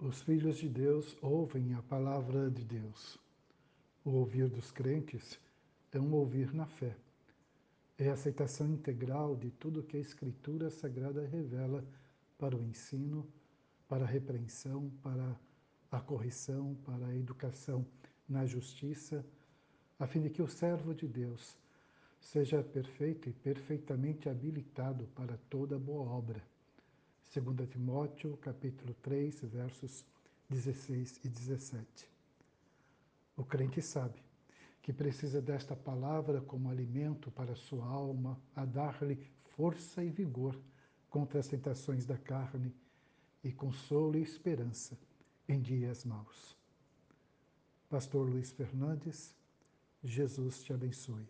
Os filhos de Deus ouvem a palavra de Deus. O ouvir dos crentes é um ouvir na fé. É a aceitação integral de tudo que a Escritura Sagrada revela para o ensino, para a repreensão, para a correção, para a educação na justiça, a fim de que o servo de Deus seja perfeito e perfeitamente habilitado para toda boa obra. 2 Timóteo, capítulo 3, versos 16 e 17. O crente sabe que precisa desta palavra como alimento para sua alma, a dar-lhe força e vigor contra as tentações da carne e consolo e esperança em dias maus. Pastor Luiz Fernandes, Jesus te abençoe.